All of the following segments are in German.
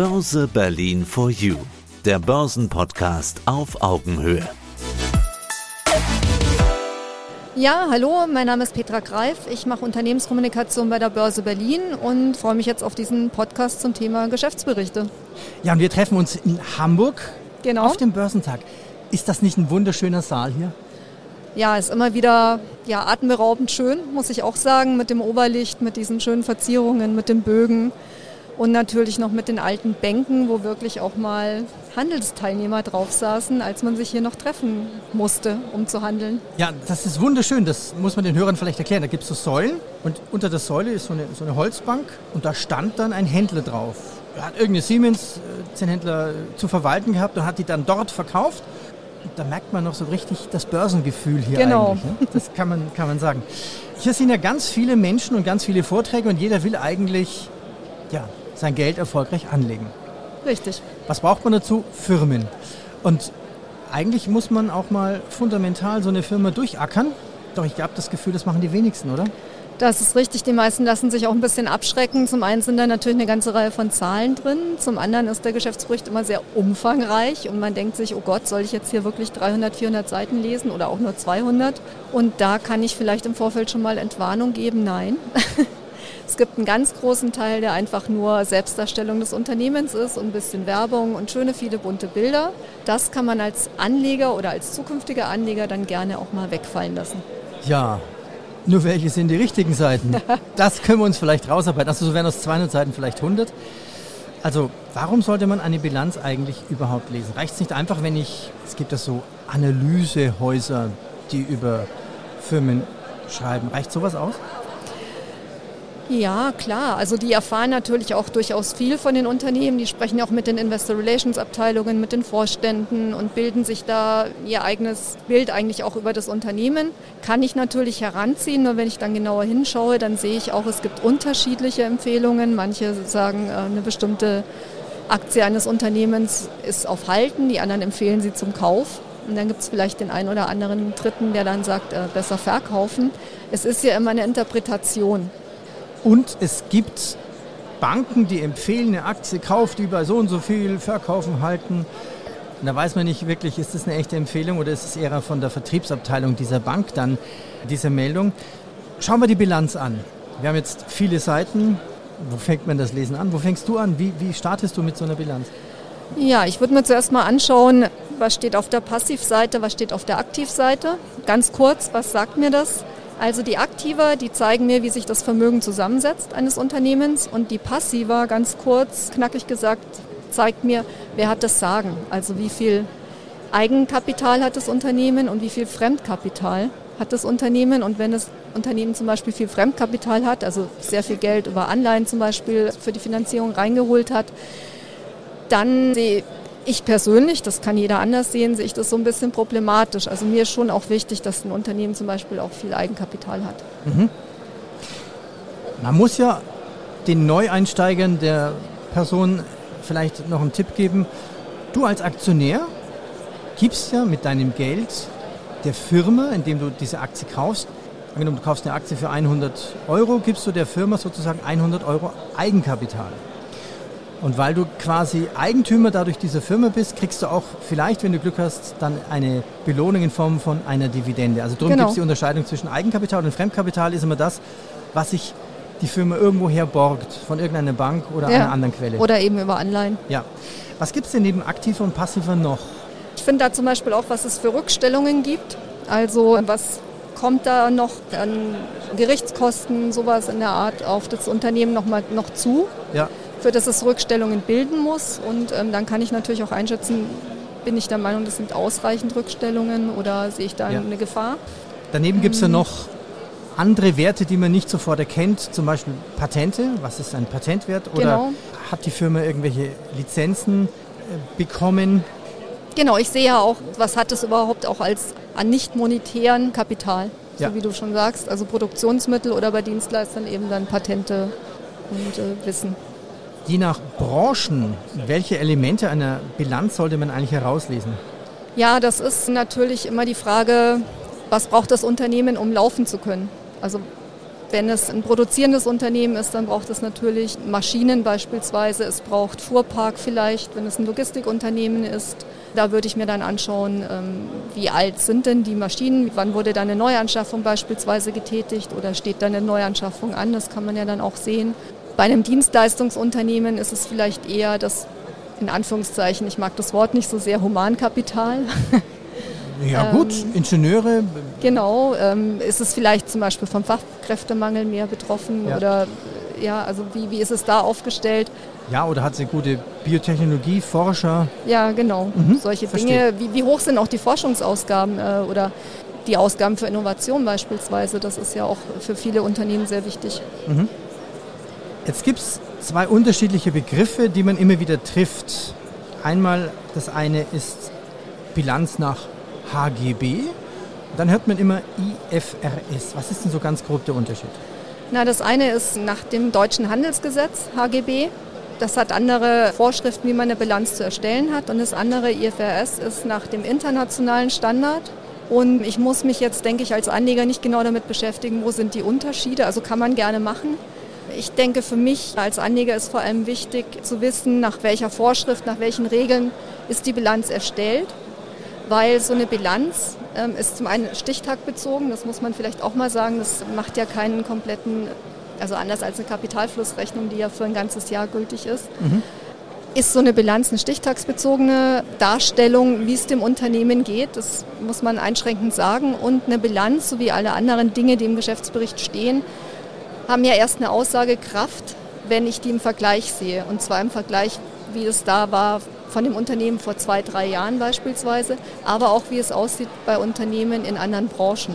Börse Berlin for You, der Börsenpodcast auf Augenhöhe. Ja, hallo, mein Name ist Petra Greif. Ich mache Unternehmenskommunikation bei der Börse Berlin und freue mich jetzt auf diesen Podcast zum Thema Geschäftsberichte. Ja, und wir treffen uns in Hamburg Genau. auf dem Börsentag. Ist das nicht ein wunderschöner Saal hier? Ja, ist immer wieder ja, atemberaubend schön, muss ich auch sagen, mit dem Oberlicht, mit diesen schönen Verzierungen, mit den Bögen und natürlich noch mit den alten Bänken, wo wirklich auch mal Handelsteilnehmer drauf saßen, als man sich hier noch treffen musste, um zu handeln. Ja, das ist wunderschön. Das muss man den Hörern vielleicht erklären. Da gibt es so Säulen und unter der Säule ist so eine, so eine Holzbank und da stand dann ein Händler drauf. Er hat irgendeine Siemens-Händler zu verwalten gehabt und hat die dann dort verkauft. Und da merkt man noch so richtig das Börsengefühl hier Genau. eigentlich. Ne? Das kann man, kann man sagen. Hier sind ja ganz viele Menschen und ganz viele Vorträge und jeder will eigentlich ja, sein Geld erfolgreich anlegen. Richtig. Was braucht man dazu? Firmen. Und eigentlich muss man auch mal fundamental so eine Firma durchackern. Doch ich habe das Gefühl, das machen die wenigsten, oder? Das ist richtig. Die meisten lassen sich auch ein bisschen abschrecken. Zum einen sind da natürlich eine ganze Reihe von Zahlen drin. Zum anderen ist der Geschäftsbericht immer sehr umfangreich und man denkt sich, oh Gott, soll ich jetzt hier wirklich 300, 400 Seiten lesen oder auch nur 200? Und da kann ich vielleicht im Vorfeld schon mal Entwarnung geben. Nein. Es gibt einen ganz großen Teil, der einfach nur Selbstdarstellung des Unternehmens ist und ein bisschen Werbung und schöne viele bunte Bilder. Das kann man als Anleger oder als zukünftiger Anleger dann gerne auch mal wegfallen lassen. Ja. Nur welche sind die richtigen Seiten? Das können wir uns vielleicht rausarbeiten. Also so wären aus 200 Seiten vielleicht 100. Also warum sollte man eine Bilanz eigentlich überhaupt lesen? Reicht es nicht einfach, wenn ich, es gibt ja so Analysehäuser, die über Firmen schreiben. Reicht sowas aus? Ja, klar. Also die erfahren natürlich auch durchaus viel von den Unternehmen. Die sprechen auch mit den Investor Relations Abteilungen, mit den Vorständen und bilden sich da ihr eigenes Bild eigentlich auch über das Unternehmen. Kann ich natürlich heranziehen, nur wenn ich dann genauer hinschaue, dann sehe ich auch, es gibt unterschiedliche Empfehlungen. Manche sagen, äh, eine bestimmte Aktie eines Unternehmens ist auf Halten, die anderen empfehlen sie zum Kauf. Und dann gibt es vielleicht den einen oder anderen Dritten, der dann sagt, äh, besser verkaufen. Es ist ja immer eine Interpretation. Und es gibt Banken, die empfehlen, eine Aktie kauft die bei so und so viel, verkaufen, halten. Und da weiß man nicht wirklich, ist das eine echte Empfehlung oder ist es eher von der Vertriebsabteilung dieser Bank dann diese Meldung. Schauen wir die Bilanz an. Wir haben jetzt viele Seiten. Wo fängt man das Lesen an? Wo fängst du an? Wie, wie startest du mit so einer Bilanz? Ja, ich würde mir zuerst mal anschauen, was steht auf der Passivseite, was steht auf der Aktivseite. Ganz kurz, was sagt mir das? Also die Aktiver, die zeigen mir, wie sich das Vermögen zusammensetzt eines Unternehmens und die Passiver, ganz kurz, knackig gesagt, zeigt mir, wer hat das Sagen. Also wie viel Eigenkapital hat das Unternehmen und wie viel Fremdkapital hat das Unternehmen. Und wenn das Unternehmen zum Beispiel viel Fremdkapital hat, also sehr viel Geld über Anleihen zum Beispiel für die Finanzierung reingeholt hat, dann sehe ich persönlich, das kann jeder anders sehen, sehe ich das so ein bisschen problematisch. Also mir ist schon auch wichtig, dass ein Unternehmen zum Beispiel auch viel Eigenkapital hat. Man muss ja den Neueinsteigern der Person vielleicht noch einen Tipp geben. Du als Aktionär gibst ja mit deinem Geld der Firma, indem du diese Aktie kaufst, angenommen du kaufst eine Aktie für 100 Euro, gibst du der Firma sozusagen 100 Euro Eigenkapital. Und weil du quasi Eigentümer dadurch dieser Firma bist, kriegst du auch vielleicht, wenn du Glück hast, dann eine Belohnung in Form von einer Dividende. Also darum Genau. gibt es die Unterscheidung zwischen Eigenkapital und Fremdkapital ist immer das, was sich die Firma irgendwoher borgt, von irgendeiner Bank oder Ja. einer anderen Quelle. Oder eben über Anleihen. ja. Was gibt es denn neben aktiver und passiver noch? Ich finde da zum Beispiel auch, was es für Rückstellungen gibt. Also was kommt da noch an Gerichtskosten, sowas in der Art auf das Unternehmen noch, mal, noch zu, Ja. Für das es Rückstellungen bilden muss. Und ähm, dann kann ich natürlich auch einschätzen, bin ich der Meinung, das sind ausreichend Rückstellungen oder sehe ich da Ja. eine Gefahr? Daneben gibt es ja noch andere Werte, die man nicht sofort erkennt, zum Beispiel Patente. Was ist ein Patentwert? Oder Genau. hat die Firma irgendwelche Lizenzen äh, bekommen? Genau, ich sehe ja auch, was hat es überhaupt auch als an nicht monetären Kapital, so Ja. wie du schon sagst, also Produktionsmittel oder bei Dienstleistern eben dann Patente und äh, Wissen. Je nach Branchen, welche Elemente einer Bilanz sollte man eigentlich herauslesen? Ja, das ist natürlich immer die Frage, was braucht das Unternehmen, um laufen zu können? Also Wenn es ein produzierendes Unternehmen ist, dann braucht es natürlich Maschinen beispielsweise. Es braucht Fuhrpark vielleicht, wenn es ein Logistikunternehmen ist. Da würde ich mir dann anschauen, ähm, wie alt sind denn die Maschinen, wann wurde da eine Neuanschaffung beispielsweise getätigt oder steht da eine Neuanschaffung an, das kann man ja dann auch sehen. Bei einem Dienstleistungsunternehmen ist es vielleicht eher das, in Anführungszeichen, ich mag das Wort nicht so sehr, Humankapital. Ja gut, ähm, Ingenieure. Genau, ähm, ist es vielleicht zum Beispiel vom Fachkräftemangel mehr betroffen ja. oder ja, also wie, wie ist es da aufgestellt? Ja, oder hat sie gute Biotechnologie, Forscher? Ja, genau. Mhm, Solche verstehe. Dinge. Wie, wie, hoch sind auch die Forschungsausgaben äh, oder die Ausgaben für Innovation beispielsweise? Das ist ja auch für viele Unternehmen sehr wichtig. Mhm. Jetzt gibt es zwei unterschiedliche Begriffe, die man immer wieder trifft. Einmal das eine ist Bilanz nach HGB. Dann hört man immer IFRS. Was ist denn so ganz grob der Unterschied? Na, das eine ist nach dem deutschen Handelsgesetz HGB. Das hat andere Vorschriften, wie man eine Bilanz zu erstellen hat. Und das andere IFRS ist nach dem internationalen Standard. Und ich muss mich jetzt, denke ich, als Anleger nicht genau damit beschäftigen, wo sind die Unterschiede. Also kann man gerne machen. Ich denke, für mich als Anleger ist vor allem wichtig zu wissen, nach welcher Vorschrift, nach welchen Regeln ist die Bilanz erstellt weil so eine Bilanz ähm, ist zum einen stichtagbezogen, das muss man vielleicht auch mal sagen, das macht ja keinen kompletten, also anders als eine Kapitalflussrechnung, die ja für ein ganzes Jahr gültig ist. Mhm. Ist so eine Bilanz eine stichtagsbezogene Darstellung, wie es dem Unternehmen geht? Das muss man einschränkend sagen. Und eine Bilanz, so wie alle anderen Dinge, die im Geschäftsbericht stehen, haben ja erst eine Aussagekraft, wenn ich die im Vergleich sehe. Und zwar im Vergleich, wie es da war von dem Unternehmen vor zwei, drei Jahren beispielsweise, aber auch wie es aussieht bei Unternehmen in anderen Branchen.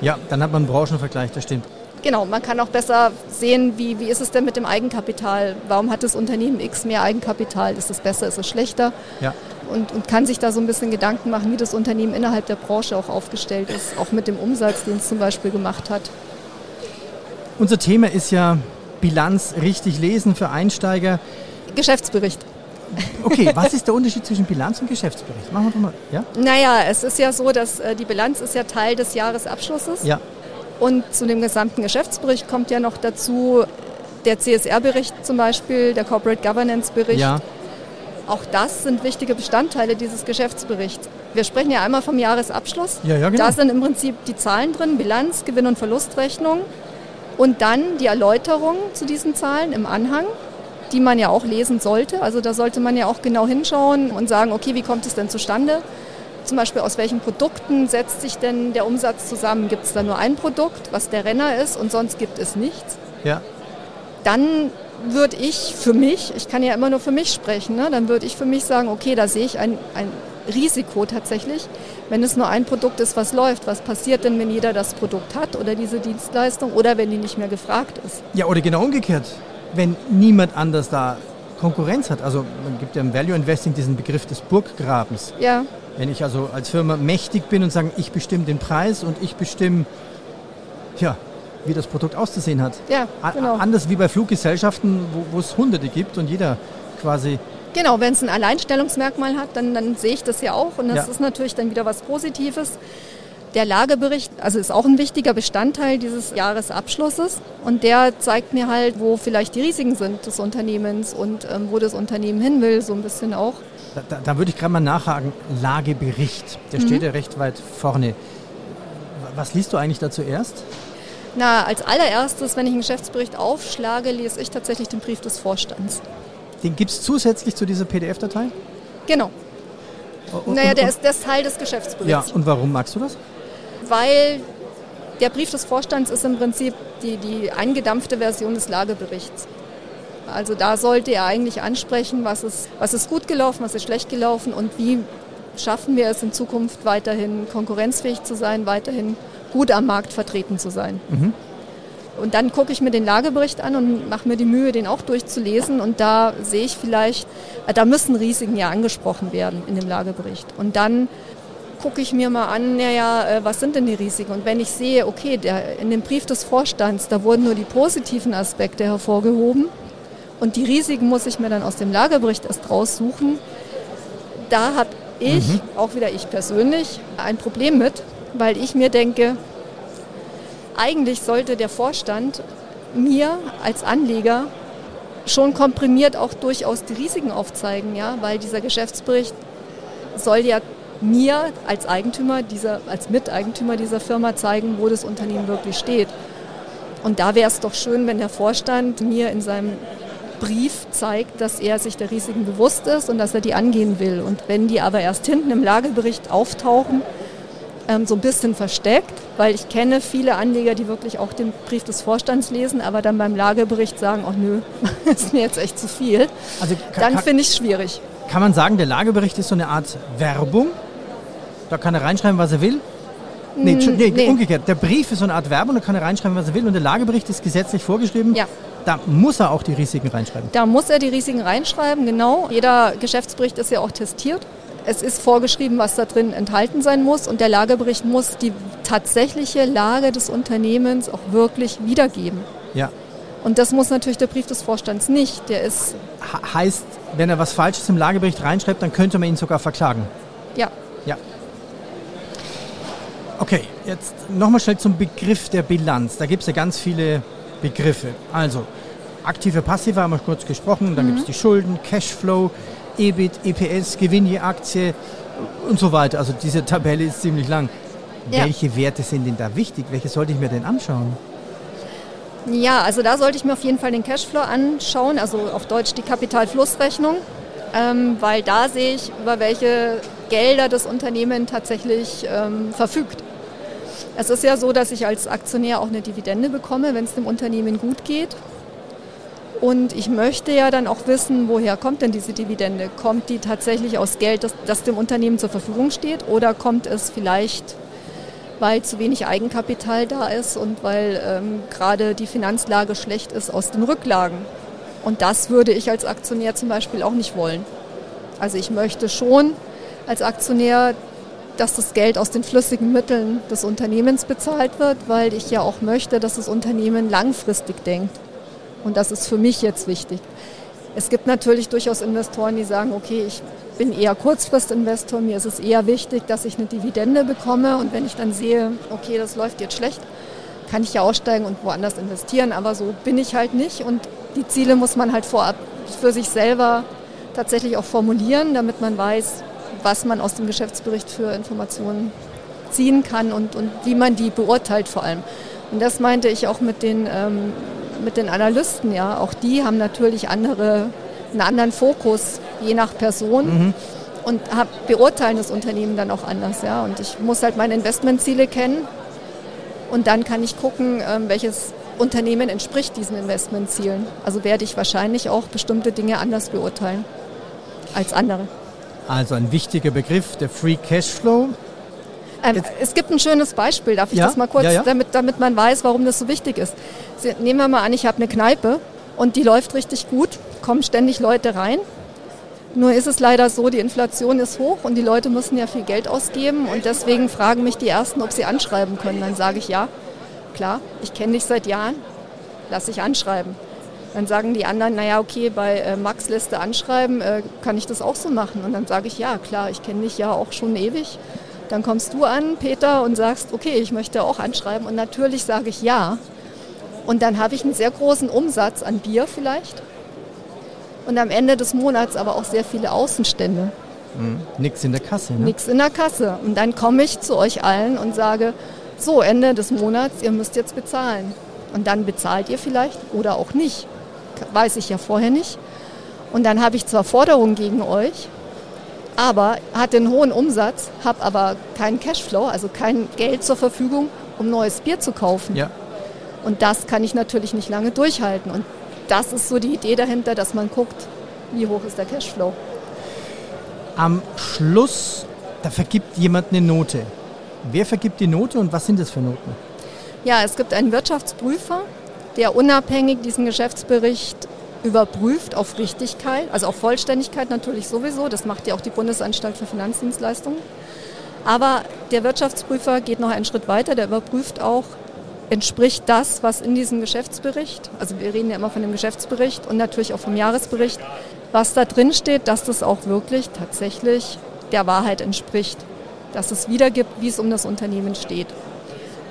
Ja, dann hat man einen Branchenvergleich, das stimmt. Genau, man kann auch besser sehen, wie, wie ist es denn mit dem Eigenkapital? Warum hat das Unternehmen X mehr Eigenkapital? Ist es besser, ist es schlechter? Ja. Und, und kann sich da so ein bisschen Gedanken machen, wie das Unternehmen innerhalb der Branche auch aufgestellt ist, auch mit dem Umsatz, den es zum Beispiel gemacht hat. Unser Thema ist ja Bilanz richtig lesen für Einsteiger. Geschäftsbericht. Okay, was ist der Unterschied zwischen Bilanz und Geschäftsbericht? Machen wir doch mal. Ja? Naja, es ist ja so, dass äh, die Bilanz ist ja Teil des Jahresabschlusses. Ja. Und zu dem gesamten Geschäftsbericht kommt ja noch dazu der CSR-Bericht zum Beispiel, der Corporate Governance-Bericht. Ja. Auch das sind wichtige Bestandteile dieses Geschäftsberichts. Wir sprechen ja einmal vom Jahresabschluss. Ja, ja, genau. Da sind im Prinzip die Zahlen drin, Bilanz, Gewinn- und Verlustrechnung und dann die Erläuterung zu diesen Zahlen im Anhang die man ja auch lesen sollte. Also da sollte man ja auch genau hinschauen und sagen, okay, wie kommt es denn zustande? Zum Beispiel aus welchen Produkten setzt sich denn der Umsatz zusammen? Gibt es da nur ein Produkt, was der Renner ist und sonst gibt es nichts? Ja. Dann würde ich für mich, ich kann ja immer nur für mich sprechen, ne, dann würde ich für mich sagen, okay, da sehe ich ein, ein Risiko tatsächlich, wenn es nur ein Produkt ist, was läuft. Was passiert denn, wenn jeder das Produkt hat oder diese Dienstleistung oder wenn die nicht mehr gefragt ist? Ja, oder genau umgekehrt wenn niemand anders da Konkurrenz hat. Also man gibt ja im Value Investing diesen Begriff des Burggrabens. Ja. Wenn ich also als Firma mächtig bin und sage, ich bestimme den Preis und ich bestimme, ja, wie das Produkt auszusehen hat. Ja, genau. Anders wie bei Fluggesellschaften, wo, wo es Hunderte gibt und jeder quasi Genau, wenn es ein Alleinstellungsmerkmal hat, dann, dann sehe ich das ja auch und das ja. ist natürlich dann wieder was Positives. Der Lagebericht also ist auch ein wichtiger Bestandteil dieses Jahresabschlusses und der zeigt mir halt, wo vielleicht die Risiken sind des Unternehmens und ähm, wo das Unternehmen hin will, so ein bisschen auch. Da, da, da würde ich gerade mal nachhaken. Lagebericht, der mhm. steht ja recht weit vorne. Was liest du eigentlich da zuerst? Na, als allererstes, wenn ich einen Geschäftsbericht aufschlage, lese ich tatsächlich den Brief des Vorstands. Den gibt es zusätzlich zu dieser PDF-Datei? Genau. Und, naja, der ist, der ist Teil des Geschäftsberichts. Ja, und warum magst du das? weil der Brief des Vorstands ist im Prinzip die, die eingedampfte Version des Lageberichts. Also da sollte er eigentlich ansprechen, was ist, was ist gut gelaufen, was ist schlecht gelaufen und wie schaffen wir es in Zukunft weiterhin konkurrenzfähig zu sein, weiterhin gut am Markt vertreten zu sein. Mhm. Und dann gucke ich mir den Lagebericht an und mache mir die Mühe, den auch durchzulesen. Und da sehe ich vielleicht, da müssen Risiken ja angesprochen werden in dem Lagebericht. Und dann gucke ich mir mal an, naja, äh, was sind denn die Risiken? Und wenn ich sehe, okay, der, in dem Brief des Vorstands, da wurden nur die positiven Aspekte hervorgehoben und die Risiken muss ich mir dann aus dem Lagerbericht erst raussuchen, da habe ich, mhm. auch wieder ich persönlich, ein Problem mit, weil ich mir denke, eigentlich sollte der Vorstand mir als Anleger schon komprimiert auch durchaus die Risiken aufzeigen, ja, weil dieser Geschäftsbericht soll ja mir als Eigentümer dieser, als Miteigentümer dieser Firma zeigen, wo das Unternehmen wirklich steht. Und da wäre es doch schön, wenn der Vorstand mir in seinem Brief zeigt, dass er sich der Risiken bewusst ist und dass er die angehen will. Und wenn die aber erst hinten im Lagebericht auftauchen, ähm, so ein bisschen versteckt, weil ich kenne viele Anleger, die wirklich auch den Brief des Vorstands lesen, aber dann beim Lagebericht sagen, ach nö, ist mir jetzt echt zu viel. Also dann finde ich es schwierig. Kann man sagen, der Lagebericht ist so eine Art Werbung? Da kann er reinschreiben, was er will? Nee, nee, nee, umgekehrt. Der Brief ist so eine Art Werbung, da kann er reinschreiben, was er will. Und der Lagebericht ist gesetzlich vorgeschrieben. Ja. Da muss er auch die Risiken reinschreiben. Da muss er die Risiken reinschreiben, genau. Jeder Geschäftsbericht ist ja auch testiert. Es ist vorgeschrieben, was da drin enthalten sein muss. Und der Lagebericht muss die tatsächliche Lage des Unternehmens auch wirklich wiedergeben. Ja. Und das muss natürlich der Brief des Vorstands nicht. Der ist. heißt, wenn er was Falsches im Lagebericht reinschreibt, dann könnte man ihn sogar verklagen. Ja. Ja. Okay, jetzt nochmal schnell zum Begriff der Bilanz. Da gibt es ja ganz viele Begriffe. Also, aktive, passive haben wir kurz gesprochen. Dann mhm. gibt es die Schulden, Cashflow, EBIT, EPS, Gewinn je Aktie und so weiter. Also diese Tabelle ist ziemlich lang. Ja. Welche Werte sind denn da wichtig? Welche sollte ich mir denn anschauen? Ja, also da sollte ich mir auf jeden Fall den Cashflow anschauen, also auf Deutsch die Kapitalflussrechnung, ähm, weil da sehe ich, über welche Gelder das Unternehmen tatsächlich ähm, verfügt. Es ist ja so, dass ich als Aktionär auch eine Dividende bekomme, wenn es dem Unternehmen gut geht. Und ich möchte ja dann auch wissen, woher kommt denn diese Dividende? Kommt die tatsächlich aus Geld, das, das dem Unternehmen zur Verfügung steht? Oder kommt es vielleicht, weil zu wenig Eigenkapital da ist und weil ähm, gerade die Finanzlage schlecht ist, aus den Rücklagen? Und das würde ich als Aktionär zum Beispiel auch nicht wollen. Also ich möchte schon als Aktionär dass das Geld aus den flüssigen Mitteln des Unternehmens bezahlt wird, weil ich ja auch möchte, dass das Unternehmen langfristig denkt. Und das ist für mich jetzt wichtig. Es gibt natürlich durchaus Investoren, die sagen, okay, ich bin eher Kurzfristinvestor, mir ist es eher wichtig, dass ich eine Dividende bekomme und wenn ich dann sehe, okay, das läuft jetzt schlecht, kann ich ja aussteigen und woanders investieren, aber so bin ich halt nicht und die Ziele muss man halt vorab für sich selber tatsächlich auch formulieren, damit man weiß, was man aus dem Geschäftsbericht für Informationen ziehen kann und, und wie man die beurteilt vor allem. Und das meinte ich auch mit den, ähm, mit den Analysten, ja. Auch die haben natürlich andere, einen anderen Fokus, je nach Person. Mhm. Und hab, beurteilen das Unternehmen dann auch anders, ja. Und ich muss halt meine Investmentziele kennen. Und dann kann ich gucken, ähm, welches Unternehmen entspricht diesen Investmentzielen. Also werde ich wahrscheinlich auch bestimmte Dinge anders beurteilen als andere. Also ein wichtiger Begriff, der Free Cashflow. Ähm, es gibt ein schönes Beispiel, darf ich ja? das mal kurz, ja, ja. Damit, damit man weiß, warum das so wichtig ist. Nehmen wir mal an, ich habe eine Kneipe und die läuft richtig gut, kommen ständig Leute rein. Nur ist es leider so, die Inflation ist hoch und die Leute müssen ja viel Geld ausgeben und deswegen fragen mich die Ersten, ob sie anschreiben können. Dann sage ich ja, klar, ich kenne dich seit Jahren, lass ich anschreiben. Dann sagen die anderen, naja, okay, bei äh, Max Liste anschreiben, äh, kann ich das auch so machen? Und dann sage ich, ja, klar, ich kenne dich ja auch schon ewig. Dann kommst du an, Peter, und sagst, okay, ich möchte auch anschreiben. Und natürlich sage ich ja. Und dann habe ich einen sehr großen Umsatz an Bier vielleicht. Und am Ende des Monats aber auch sehr viele Außenstände. Mhm. Nix in der Kasse, ne? Nix in der Kasse. Und dann komme ich zu euch allen und sage, so, Ende des Monats, ihr müsst jetzt bezahlen. Und dann bezahlt ihr vielleicht oder auch nicht weiß ich ja vorher nicht. Und dann habe ich zwar Forderungen gegen euch, aber hatte einen hohen Umsatz, habe aber keinen Cashflow, also kein Geld zur Verfügung, um neues Bier zu kaufen. Ja. Und das kann ich natürlich nicht lange durchhalten. Und das ist so die Idee dahinter, dass man guckt, wie hoch ist der Cashflow. Am Schluss, da vergibt jemand eine Note. Wer vergibt die Note und was sind das für Noten? Ja, es gibt einen Wirtschaftsprüfer, der unabhängig diesen Geschäftsbericht überprüft auf Richtigkeit, also auf Vollständigkeit natürlich sowieso. Das macht ja auch die Bundesanstalt für Finanzdienstleistungen. Aber der Wirtschaftsprüfer geht noch einen Schritt weiter. Der überprüft auch, entspricht das, was in diesem Geschäftsbericht, also wir reden ja immer von dem Geschäftsbericht und natürlich auch vom Jahresbericht, was da drin steht, dass das auch wirklich tatsächlich der Wahrheit entspricht, dass es wiedergibt, wie es um das Unternehmen steht.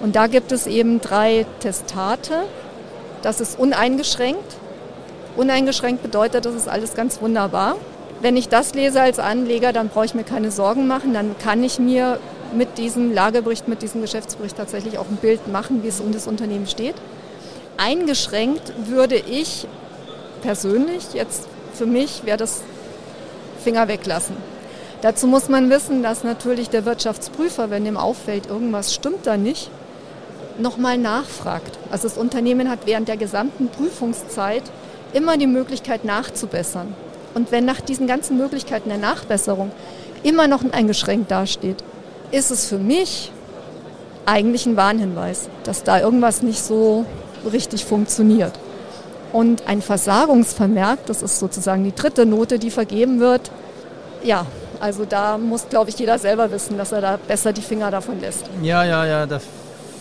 Und da gibt es eben drei Testate. Das ist uneingeschränkt. Uneingeschränkt bedeutet, das ist alles ganz wunderbar. Wenn ich das lese als Anleger, dann brauche ich mir keine Sorgen machen. Dann kann ich mir mit diesem Lagerbericht, mit diesem Geschäftsbericht tatsächlich auch ein Bild machen, wie es um das Unternehmen steht. Eingeschränkt würde ich persönlich jetzt für mich wäre das Finger weglassen. Dazu muss man wissen, dass natürlich der Wirtschaftsprüfer, wenn dem auffällt, irgendwas stimmt da nicht, nochmal nachfragt. Also das Unternehmen hat während der gesamten Prüfungszeit immer die Möglichkeit nachzubessern. Und wenn nach diesen ganzen Möglichkeiten der Nachbesserung immer noch eingeschränkt dasteht, ist es für mich eigentlich ein Warnhinweis, dass da irgendwas nicht so richtig funktioniert. Und ein Versagungsvermerk, das ist sozusagen die dritte Note, die vergeben wird, ja, also da muss, glaube ich, jeder selber wissen, dass er da besser die Finger davon lässt. Ja, ja, ja, da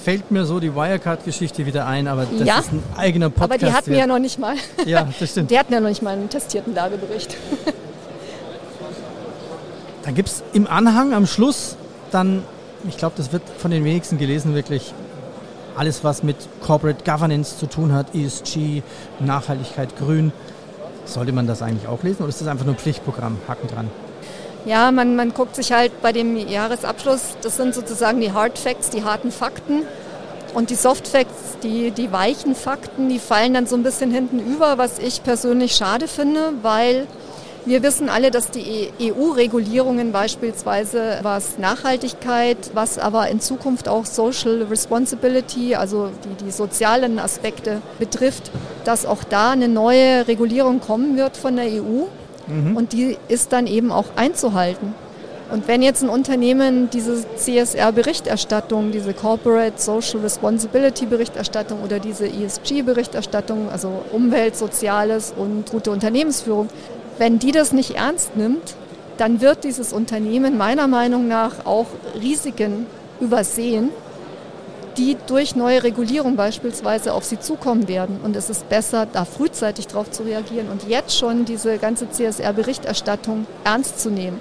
fällt mir so die Wirecard-Geschichte wieder ein, aber das Ja, ist ein eigener Podcast. Aber die hatten wir ja noch nicht mal. Ja, das stimmt. Die hatten ja noch nicht mal einen testierten Lagebericht. Da gibt es im Anhang am Schluss dann, ich glaube, das wird von den wenigsten gelesen, wirklich alles, was mit Corporate Governance zu tun hat, ESG, Nachhaltigkeit, Grün. Sollte man das eigentlich auch lesen oder ist das einfach nur Pflichtprogramm? Haken dran. Ja, man, man guckt sich halt bei dem Jahresabschluss, das sind sozusagen die Hard Facts, die harten Fakten. Und die Soft Facts, die, die weichen Fakten, die fallen dann so ein bisschen hinten über, was ich persönlich schade finde, weil wir wissen alle, dass die EU-Regulierungen beispielsweise, was Nachhaltigkeit, was aber in Zukunft auch Social Responsibility, also die, die sozialen Aspekte betrifft, dass auch da eine neue Regulierung kommen wird von der EU. Und die ist dann eben auch einzuhalten. Und wenn jetzt ein Unternehmen diese CSR-Berichterstattung, diese Corporate Social Responsibility Berichterstattung oder diese ESG-Berichterstattung, also Umwelt, Soziales und gute Unternehmensführung, wenn die das nicht ernst nimmt, dann wird dieses Unternehmen meiner Meinung nach auch Risiken übersehen, die durch neue Regulierung beispielsweise auf sie zukommen werden. Und es ist besser, da frühzeitig darauf zu reagieren und jetzt schon diese ganze CSR-Berichterstattung ernst zu nehmen.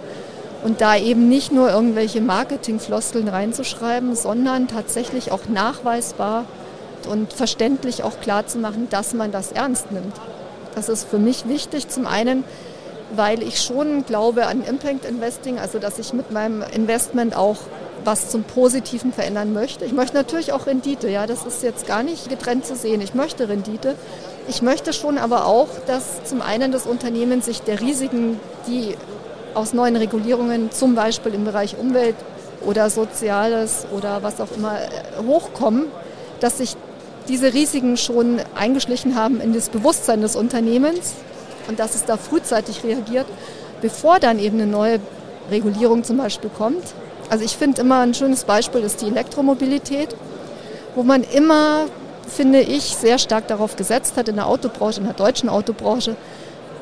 Und da eben nicht nur irgendwelche Marketingfloskeln reinzuschreiben, sondern tatsächlich auch nachweisbar und verständlich auch klar zu machen, dass man das ernst nimmt. Das ist für mich wichtig. Zum einen, weil ich schon glaube an Impact Investing, also dass ich mit meinem Investment auch was zum Positiven verändern möchte. Ich möchte natürlich auch Rendite, ja, das ist jetzt gar nicht getrennt zu sehen. Ich möchte Rendite. Ich möchte schon aber auch, dass zum einen das Unternehmen sich der Risiken, die aus neuen Regulierungen, zum Beispiel im Bereich Umwelt oder Soziales oder was auch immer äh, hochkommen, dass sich diese Risiken schon eingeschlichen haben in das Bewusstsein des Unternehmens und dass es da frühzeitig reagiert, bevor dann eben eine neue Regulierung zum Beispiel kommt. Also ich finde immer ein schönes Beispiel ist die Elektromobilität, wo man immer, finde ich, sehr stark darauf gesetzt hat in der Autobranche, in der deutschen Autobranche,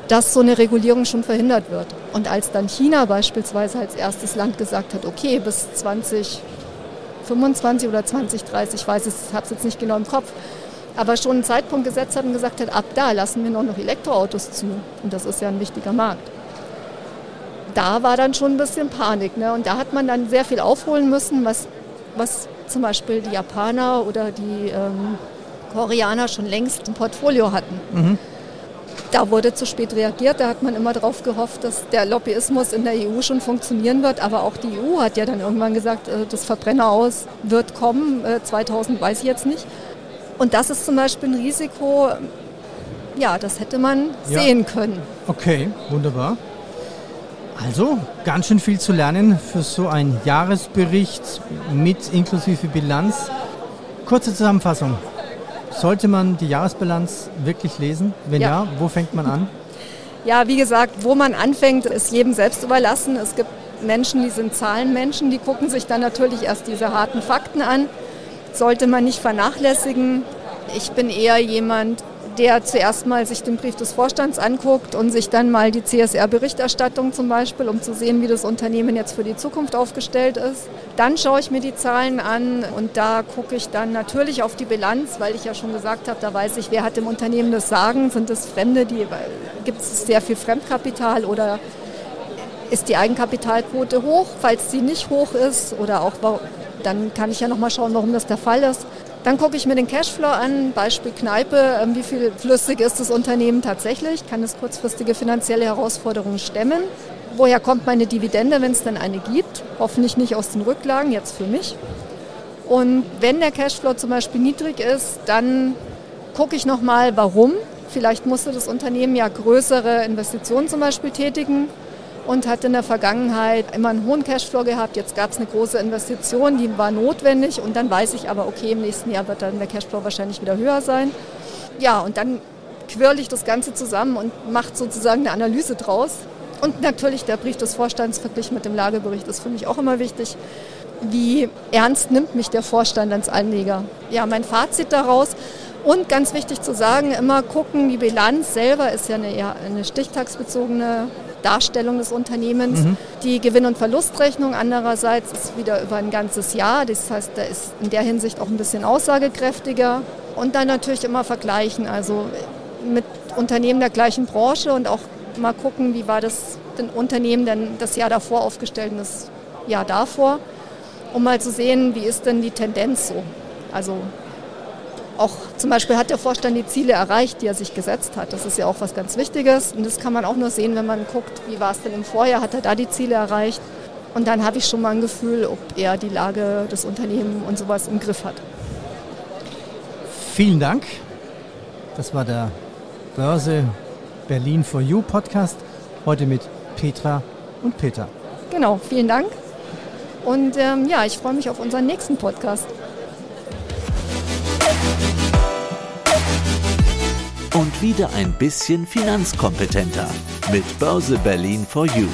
dass so eine Regulierung schon verhindert wird. Und als dann China beispielsweise als erstes Land gesagt hat, okay, bis 2025 oder 2030, ich weiß es, habe es jetzt nicht genau im Kopf, aber schon einen Zeitpunkt gesetzt hat und gesagt hat, ab da lassen wir noch, noch Elektroautos zu. Und das ist ja ein wichtiger Markt. Da war dann schon ein bisschen Panik. Ne? Und da hat man dann sehr viel aufholen müssen, was, was zum Beispiel die Japaner oder die ähm, Koreaner schon längst im Portfolio hatten. Mhm. Da wurde zu spät reagiert. Da hat man immer darauf gehofft, dass der Lobbyismus in der EU schon funktionieren wird. Aber auch die EU hat ja dann irgendwann gesagt, äh, das Verbrenner aus wird kommen. Äh, 2000 weiß ich jetzt nicht. Und das ist zum Beispiel ein Risiko, ja, das hätte man Ja. sehen können. Okay, wunderbar. Also, ganz schön viel zu lernen für so einen Jahresbericht mit inklusive Bilanz. Kurze Zusammenfassung. Sollte man die Jahresbilanz wirklich lesen? Wenn ja, Ja. wo fängt man an? Ja, wie gesagt, wo man anfängt, ist jedem selbst überlassen. Es gibt Menschen, die sind Zahlenmenschen, die gucken sich dann natürlich erst diese harten Fakten an. Sollte man nicht vernachlässigen. Ich bin eher jemand, der zuerst mal sich den Brief des Vorstands anguckt und sich dann mal die CSR-Berichterstattung zum Beispiel, um zu sehen, wie das Unternehmen jetzt für die Zukunft aufgestellt ist. Dann schaue ich mir die Zahlen an und da gucke ich dann natürlich auf die Bilanz, weil ich ja schon gesagt habe, da weiß ich, wer hat im Unternehmen das Sagen, sind es Fremde, gibt es sehr viel Fremdkapital oder ist die Eigenkapitalquote hoch? Falls sie nicht hoch ist oder auch, dann kann ich ja nochmal schauen, warum das der Fall ist. Dann gucke ich mir den Cashflow an, Beispiel Kneipe, ähm, wie viel flüssig ist das Unternehmen tatsächlich, kann es kurzfristige finanzielle Herausforderungen stemmen. Woher kommt meine Dividende, wenn es denn eine gibt? Hoffentlich nicht aus den Rücklagen, jetzt für mich. Und wenn der Cashflow zum Beispiel niedrig ist, dann gucke ich nochmal, warum. Vielleicht musste das Unternehmen ja größere Investitionen zum Beispiel tätigen und hat in der Vergangenheit immer einen hohen Cashflow gehabt. Jetzt gab es eine große Investition, die war notwendig und dann weiß ich aber, okay, im nächsten Jahr wird dann der Cashflow wahrscheinlich wieder höher sein. Ja, und dann quirle ich das Ganze zusammen und mache sozusagen eine Analyse draus. Und natürlich der Brief des Vorstands verglichen mit dem Lagebericht ist für mich auch immer wichtig. Wie ernst nimmt mich der Vorstand als Anleger? Ja, mein Fazit daraus. Und ganz wichtig zu sagen, immer gucken, die Bilanz selber ist ja eine, eine stichtagsbezogene Darstellung des Unternehmens. Mhm. Die Gewinn- und Verlustrechnung andererseits ist wieder über ein ganzes Jahr. Das heißt, da ist in der Hinsicht auch ein bisschen aussagekräftiger. Und dann natürlich immer vergleichen, also mit Unternehmen der gleichen Branche und auch mal gucken, wie war das denn Unternehmen denn das Jahr davor aufgestellt und das Jahr davor, um mal zu sehen, wie ist denn die Tendenz so. Also auch zum Beispiel hat der Vorstand die Ziele erreicht, die er sich gesetzt hat. Das ist ja auch was ganz Wichtiges. Und das kann man auch nur sehen, wenn man guckt, wie war es denn im Vorjahr, hat er da die Ziele erreicht. Und dann habe ich schon mal ein Gefühl, ob er die Lage des Unternehmens und sowas im Griff hat. Vielen Dank. Das war der Börse Berlin for You Podcast. Heute mit Petra und Peter. Genau, vielen Dank. Und ähm, ja, ich freue mich auf unseren nächsten Podcast. Und wieder ein bisschen finanzkompetenter mit Börse Berlin for You.